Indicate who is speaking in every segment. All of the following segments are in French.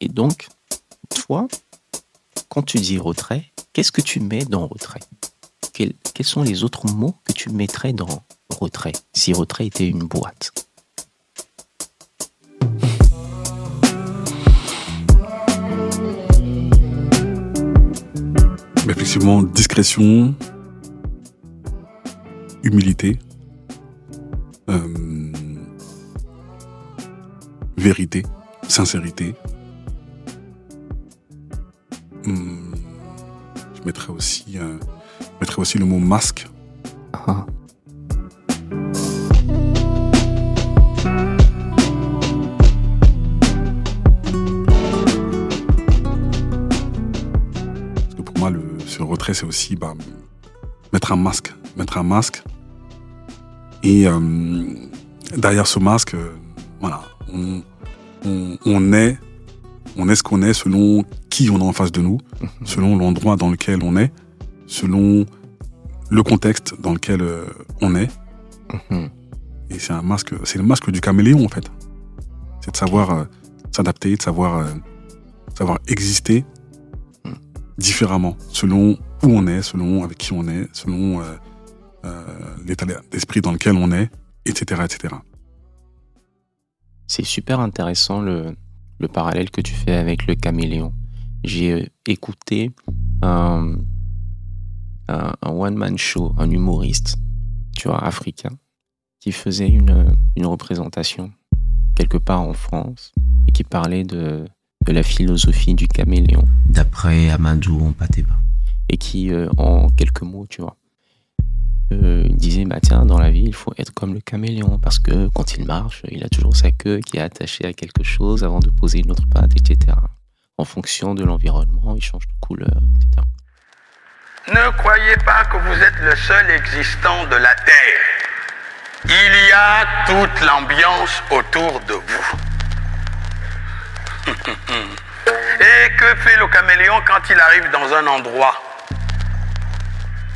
Speaker 1: Et donc, toi, quand tu dis retrait, qu'est-ce que tu mets dans retrait? Quels, sont les autres mots que tu mettrais dans retrait si retrait était une boîte?
Speaker 2: Effectivement, discrétion, humilité, euh, vérité, sincérité. Hum, je mettrais aussi, euh, je mettrais aussi le mot masque.
Speaker 1: Ah.
Speaker 2: Parce que pour moi, le, ce retrait, c'est aussi bah, mettre un masque. Mettre un masque. Et euh, derrière ce masque, euh, voilà, on, on, on est, on est ce qu'on est selon qui on a en face de nous, selon l'endroit dans lequel on est, selon le contexte dans lequel euh, on est.
Speaker 1: Mhm.
Speaker 2: Et c'est un masque, c'est le masque du caméléon en fait. C'est de savoir euh, s'adapter, de savoir, euh, savoir exister
Speaker 1: Mm.
Speaker 2: différemment, selon où on est, selon avec qui on est, selon euh, l'état d'esprit dans lequel on est, etc., etc.
Speaker 1: C'est super intéressant le, le parallèle que tu fais avec le caméléon. J'ai euh, écouté un, un, un one-man show, un humoriste, tu vois, africain, qui faisait une, une représentation quelque part en France et qui parlait de, de la philosophie du caméléon
Speaker 3: D'après Amadou Ompateba.
Speaker 1: et qui, euh, en quelques mots, tu vois, euh, disait bah tiens dans la vie il faut être comme le caméléon parce que quand il marche il a toujours sa queue qui est attachée à quelque chose avant de poser une autre patte etc en fonction de l'environnement il change de couleur etc
Speaker 4: Ne croyez pas que vous êtes le seul existant de la Terre. Il y a toute l'ambiance autour de vous. Et que fait le caméléon quand il arrive dans un endroit?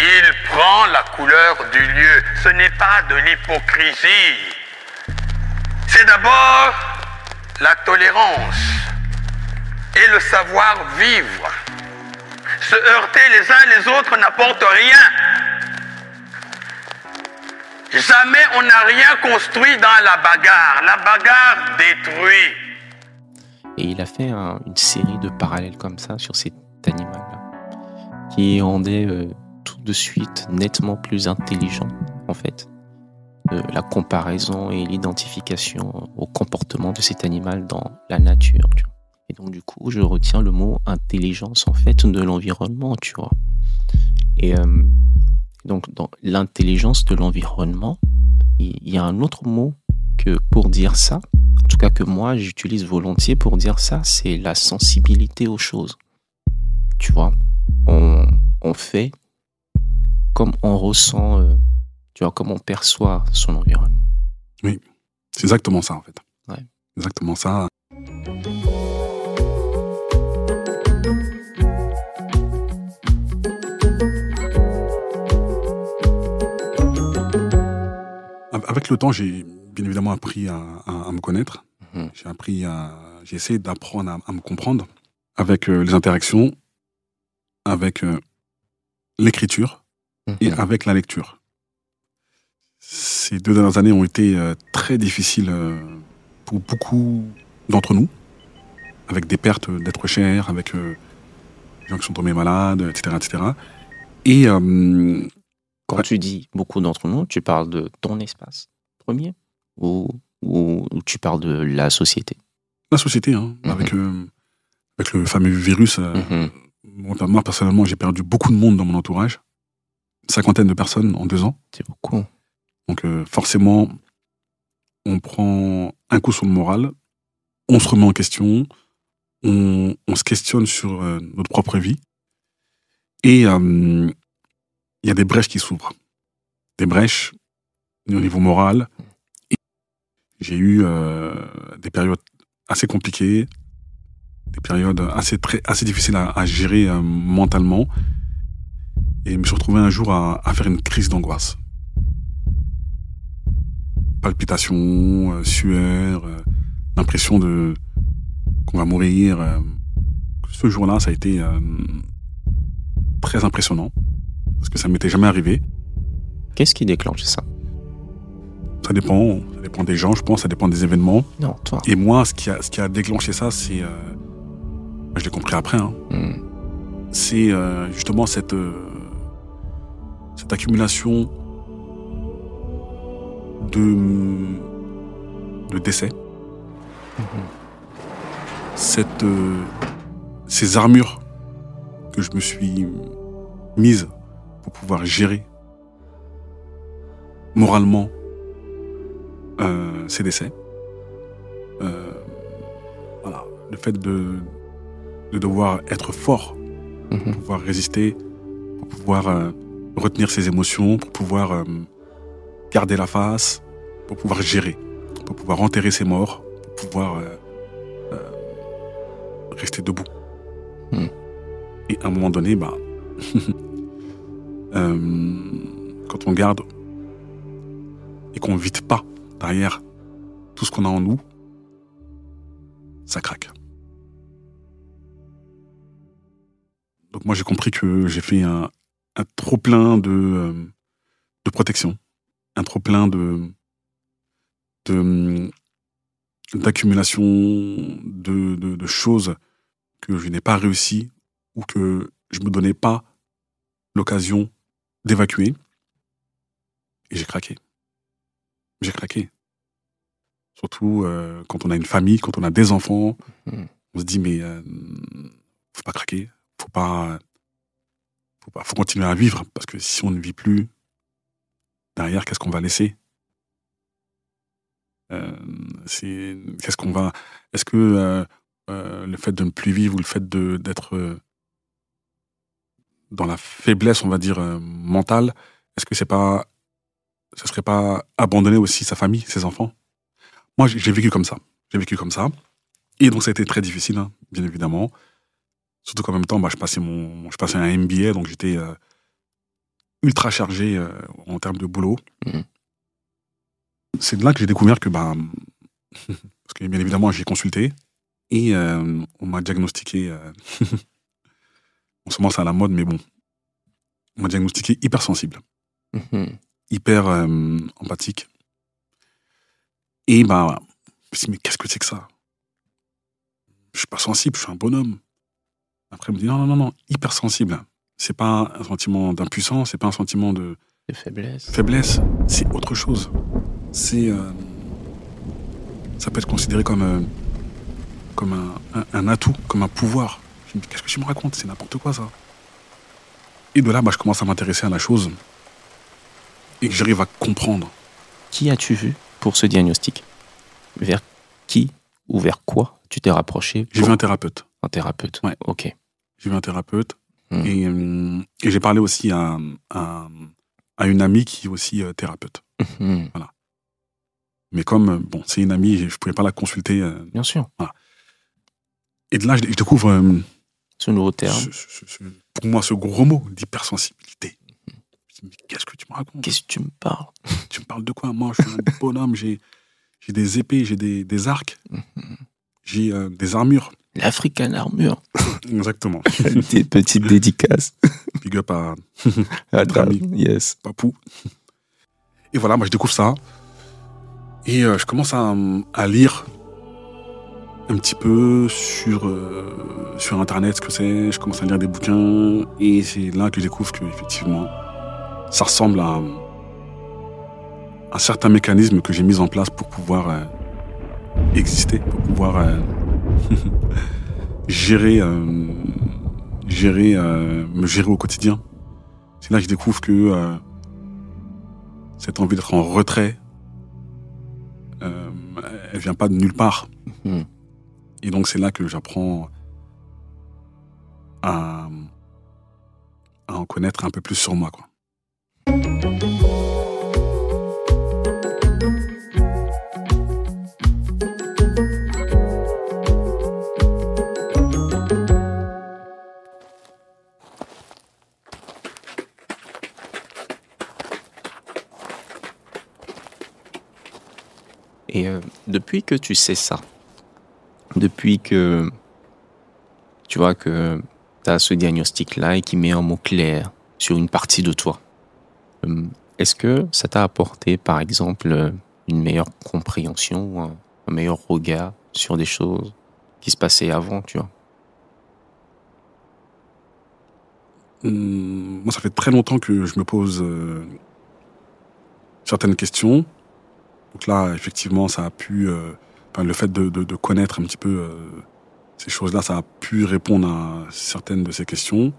Speaker 4: Il prend la couleur du lieu. Ce n'est pas de l'hypocrisie. C'est d'abord la tolérance et le savoir-vivre. Se heurter les uns les autres n'apporte rien. Jamais on n'a rien construit dans la bagarre. La bagarre détruit.
Speaker 1: et il a fait un- une série de parallèles comme ça sur cet animal là qui rendait euh, de suite nettement plus intelligent en fait la comparaison et l'identification au comportement de cet animal dans la nature. Et donc du coup, je retiens le mot intelligence en fait de l'environnement, tu vois. Et euh, donc dans l'intelligence de l'environnement, il y a un autre mot que pour dire ça, en tout cas que moi j'utilise volontiers pour dire ça, c'est la sensibilité aux choses. Tu vois, on fait comme on ressent, euh, tu vois, comme on perçoit son environnement.
Speaker 2: C'est exactement ça en fait.
Speaker 1: Ouais.
Speaker 2: Exactement ça. Avec le temps, j'ai bien évidemment appris à, à- à me connaître.
Speaker 1: Mhm.
Speaker 2: J'ai appris à, j'ai essayé d'apprendre à, à me comprendre avec euh, les interactions, avec euh, l'écriture et
Speaker 1: Mhm.
Speaker 2: avec la lecture. Ces deux dernières années ont été euh, très difficiles euh, pour beaucoup d'entre nous, avec des pertes d'êtres chers, avec euh, des gens qui sont tombés malades, etc. etc. Et euh,
Speaker 1: Quand tu dis beaucoup d'entre nous, tu parles de ton espace premier ou, ou, ou tu parles de la société?
Speaker 2: La société, hein,
Speaker 1: Mhm.
Speaker 2: avec, euh, avec le fameux virus, euh,
Speaker 1: Mhm.
Speaker 2: moi, personnellement, j'ai perdu beaucoup de monde dans mon entourage, cinquantaine de personnes en deux ans.
Speaker 1: C'est beaucoup.
Speaker 2: Donc euh, forcément, on prend un coup sur le moral, on se remet en question, on, on se questionne sur euh, notre propre vie, et euh, il y a des brèches qui s'ouvrent. Des brèches au niveau moral. J'ai eu des périodes assez compliquées, des périodes assez, très, assez difficiles à, à gérer mentalement, et je me suis retrouvé un jour à- à faire une crise d'angoisse palpitations, euh, sueur, euh, l'impression de qu'on va mourir. euh, ce jour-là, ça a été euh, très impressionnant parce que ça m'était jamais arrivé.
Speaker 1: Qu'est-ce qui déclenche ça?
Speaker 2: Ça dépend, ça dépend des gens, je pense, ça dépend des événements.
Speaker 1: Non, toi.
Speaker 2: Et moi, ce qui a, ce qui a déclenché ça, c'est, euh, je l'ai compris après, hein,
Speaker 1: Hmm.
Speaker 2: c'est justement cette, cette accumulation de, de décès, cette, euh, ces armures que je me suis mises pour pouvoir gérer moralement euh, ces décès. Euh, voilà, le fait de, de devoir être fort
Speaker 1: Mhm.
Speaker 2: pouvoir résister, pour pouvoir retenir ses émotions, pour pouvoir euh, garder la face, pour pouvoir gérer, pour pouvoir enterrer ses morts, pour pouvoir euh, euh, rester debout.
Speaker 1: Hmm.
Speaker 2: Et à un moment donné, bah, quand on garde et qu'on ne vide pas derrière tout ce qu'on a en nous, ça craque. Donc moi j'ai compris que j'ai fait un, un trop plein de, euh, de protection, un trop plein de de- d'accumulation de, de, de choses que je n'ai pas réussi ou que je me donnais pas l'occasion d'évacuer. Et j'ai craqué. J'ai craqué. Surtout euh, quand on a une famille, quand on a des enfants,
Speaker 1: Mhm.
Speaker 2: on se dit mais euh, faut pas craquer, faut pas, faut faut continuer à vivre parce que si on ne vit plus derrière, qu'est-ce qu'on va laisser? Euh, C'est qu'est-ce qu'on va Est-ce que euh, euh, le fait de ne plus vivre ou le fait d'être dans la faiblesse, on va dire mentale, est-ce que c'est pas, ce serait pas abandonner aussi sa famille, ses enfants? Moi, j'ai j'ai vécu comme ça. J'ai vécu comme ça. Et donc, ça a été très difficile, hein, bien évidemment. Surtout qu'en même temps, bah, je, passais mon, je passais un MBA, donc j'étais euh, ultra chargé euh, en termes de boulot.
Speaker 1: Mhm.
Speaker 2: C'est de là que j'ai découvert que, bah, parce que bien évidemment, j'ai consulté et euh, on m'a diagnostiqué, euh, en ce moment c'est à la mode, mais bon, on m'a diagnostiqué hypersensible
Speaker 1: Mhm.
Speaker 2: hyper empathique. Et bah, je me suis dit, mais qu'est-ce que c'est que ça? Je suis pas sensible, je suis un bonhomme. Après, il me dit, non, non, non, non, hypersensible. C'est pas un sentiment d'impuissance, c'est pas un sentiment de
Speaker 1: De faiblesse.
Speaker 2: faiblesse, c'est autre chose. C'est. euh, ça peut être considéré comme, euh, comme un, un- un atout, comme un pouvoir. Je me dis, qu'est-ce que tu me racontes? C'est n'importe quoi, ça. Et de là, bah, je commence à m'intéresser à la chose et que j'arrive à comprendre.
Speaker 1: Qui as-tu vu pour ce diagnostic? Vers qui ou vers quoi tu t'es rapproché
Speaker 2: J'ai vu un thérapeute.
Speaker 1: Un thérapeute.
Speaker 2: Ouais.
Speaker 1: Ok.
Speaker 2: J'ai vu un thérapeute
Speaker 1: Hmm.
Speaker 2: et, euh, et j'ai parlé aussi à, à, à une amie qui est aussi euh, thérapeute.
Speaker 1: Mhm.
Speaker 2: Mais comme, euh, bon, c'est une amie, je ne pouvais pas la consulter. euh,
Speaker 1: Bien sûr.
Speaker 2: et de là, je, je découvre, euh,
Speaker 1: Ce nouveau terme.
Speaker 2: ce- ce- ce- pour moi, ce gros mot d'hypersensibilité. Je me dis, mais qu'est-ce que tu me racontes?
Speaker 1: Qu'est-ce que tu me parles?
Speaker 2: Tu me parles de quoi? Moi, je suis un bonhomme, j'ai j'ai des épées, j'ai des, des arcs, j'ai euh, des armures.
Speaker 1: L'African Armure.
Speaker 2: Exactement.
Speaker 1: Des petites dédicaces.
Speaker 2: Big up à ami.
Speaker 1: Yes.
Speaker 2: Papou. Et voilà, moi je découvre ça. Et euh, je commence à, à lire un petit peu sur, euh, sur Internet ce que c'est. Je commence à lire des bouquins. Et c'est là que je découvre que effectivement, ça ressemble à un certain mécanisme que j'ai mis en place pour pouvoir euh, exister, pour pouvoir gérer, euh, gérer euh, me gérer au quotidien. C'est là que je découvre que euh, cette envie d'être en retrait, elle vient pas de nulle part.
Speaker 1: Mhm.
Speaker 2: Et donc c'est là que j'apprends à, à en connaître un peu plus sur moi. Quoi.
Speaker 1: Et euh, depuis que tu sais ça, depuis que tu vois que tu as ce diagnostic-là et qui met un mot clair sur une partie de toi, euh, est-ce que ça t'a apporté, par exemple, une meilleure compréhension un, un meilleur regard sur des choses qui se passaient avant, tu vois?
Speaker 2: Moi, ça fait très longtemps que je me pose euh, certaines questions. Donc là, effectivement, ça a pu, euh, le fait de, connaître un petit peu euh, ces choses-là, ça a pu répondre à certaines de ces questions.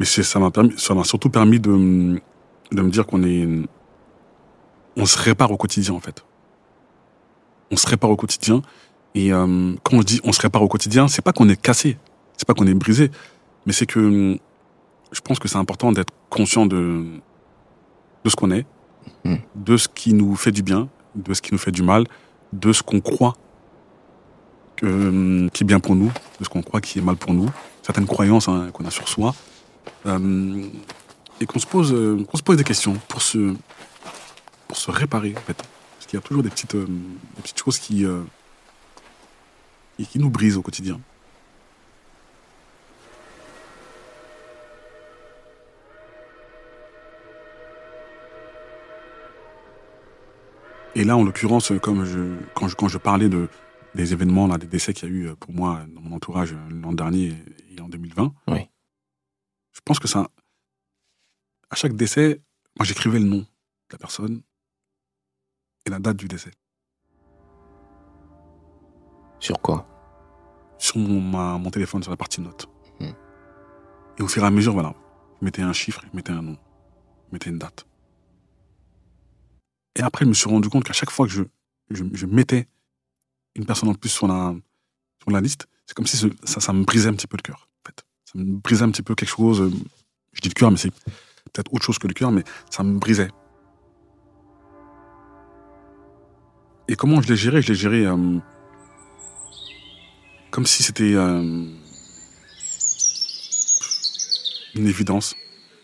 Speaker 2: Mais ça m'a permis, ça m'a surtout permis de, de me dire qu'on est, on se répare au quotidien en fait. On se répare au quotidien. Et euh, quand on dit on se répare au quotidien, c'est pas qu'on est cassé, c'est pas qu'on est brisé, mais c'est que je pense que c'est important d'être conscient de, de ce qu'on est,
Speaker 1: Mhm.
Speaker 2: de ce qui nous fait du bien, de ce qui nous fait du mal, de ce qu'on croit hum, qui est bien pour nous, de ce qu'on croit qui est mal pour nous, certaines croyances hein, qu'on a sur soi, euh, et qu'on se pose, euh, qu'on se pose des questions pour se, pour se réparer en fait, parce qu'il y a toujours des petites, euh, des petites choses euh, qui, qui nous brisent au quotidien. Et là, en l'occurrence, comme je, quand, je, quand je parlais de, des événements, là, des décès qu'il y a eu euh, pour moi dans mon entourage euh, l'an dernier et en 2020,
Speaker 1: Oui.
Speaker 2: je pense que ça. À chaque décès, moi, j'écrivais le nom de la personne et la date du décès.
Speaker 1: Sur quoi?
Speaker 2: Sur mon, ma- mon téléphone, sur la partie notes.
Speaker 1: Mhm.
Speaker 2: Et au fur et à mesure, voilà, je mettais un chiffre, je mettais un nom, je mettais une date. Et après, je me suis rendu compte qu'à chaque fois que je, mettais une personne en plus sur la, liste, c'est comme si ça, me brisait un petit peu le cœur. Ça me brisait un petit peu quelque chose. euh, Je dis le cœur, mais c'est peut-être autre chose que le cœur, mais ça me brisait. Et comment je l'ai géré? Je l'ai géré euh, comme si c'était euh, une évidence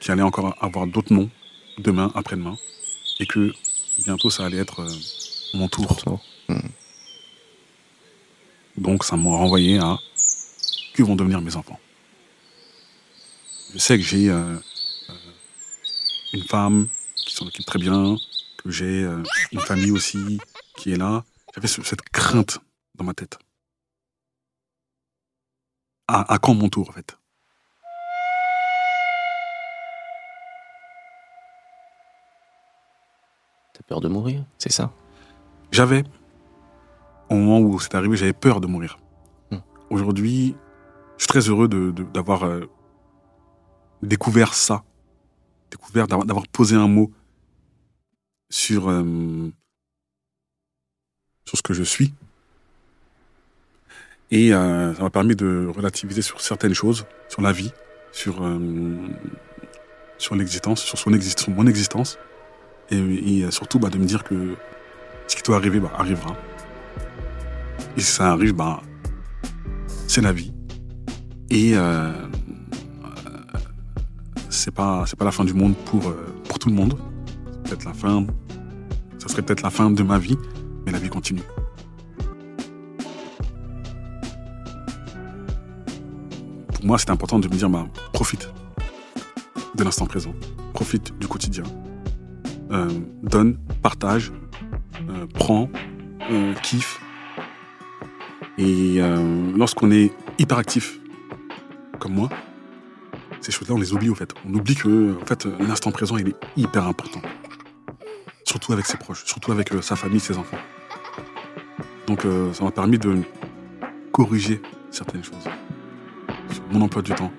Speaker 2: qu'il allait encore avoir d'autres noms demain, après-demain, et que bientôt ça allait être euh, mon tour.
Speaker 1: Toi
Speaker 2: Donc ça m'a renvoyé à que vont devenir mes enfants? Je sais que j'ai euh, euh, une femme qui s'en occupe très bien, que j'ai euh, une famille aussi qui est là. J'avais ce- cette crainte dans ma tête. À, à quand mon tour, en fait?
Speaker 1: Peur de mourir, c'est ça?
Speaker 2: J'avais, au moment où c'est arrivé, j'avais peur de mourir.
Speaker 1: Hmm.
Speaker 2: Aujourd'hui, je suis très heureux de- de- d'avoir euh, découvert ça, découvert d'avoir posé un mot sur euh, sur ce que je suis. Et euh, ça m'a permis de relativiser sur certaines choses, sur la vie, sur euh, sur l'existence, sur son existence, mon existence, et, surtout bah, de me dire que ce qui doit arriver bah, arrivera. Et si ça arrive, bah, c'est la vie. Et euh, euh, c'est pas c'est pas la fin du monde pour euh, pour tout le monde. C'est Peut-être la fin, ça serait peut-être la fin de ma vie, mais la vie continue. Pour moi, c'est important de me dire, profite de l'instant présent, profite du quotidien, Euh, donne, partage, euh, prends, euh, kiffe. Et lorsqu'on est hyperactif, comme moi, ces choses-là, on les oublie au fait. On oublie que en fait, l'instant présent, il est hyper important. Surtout avec ses proches, surtout avec sa famille, ses enfants. Donc ça m'a permis de corriger certaines choses. Sur mon emploi du temps,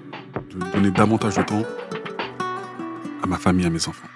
Speaker 2: de donner davantage de temps à ma famille, à mes enfants.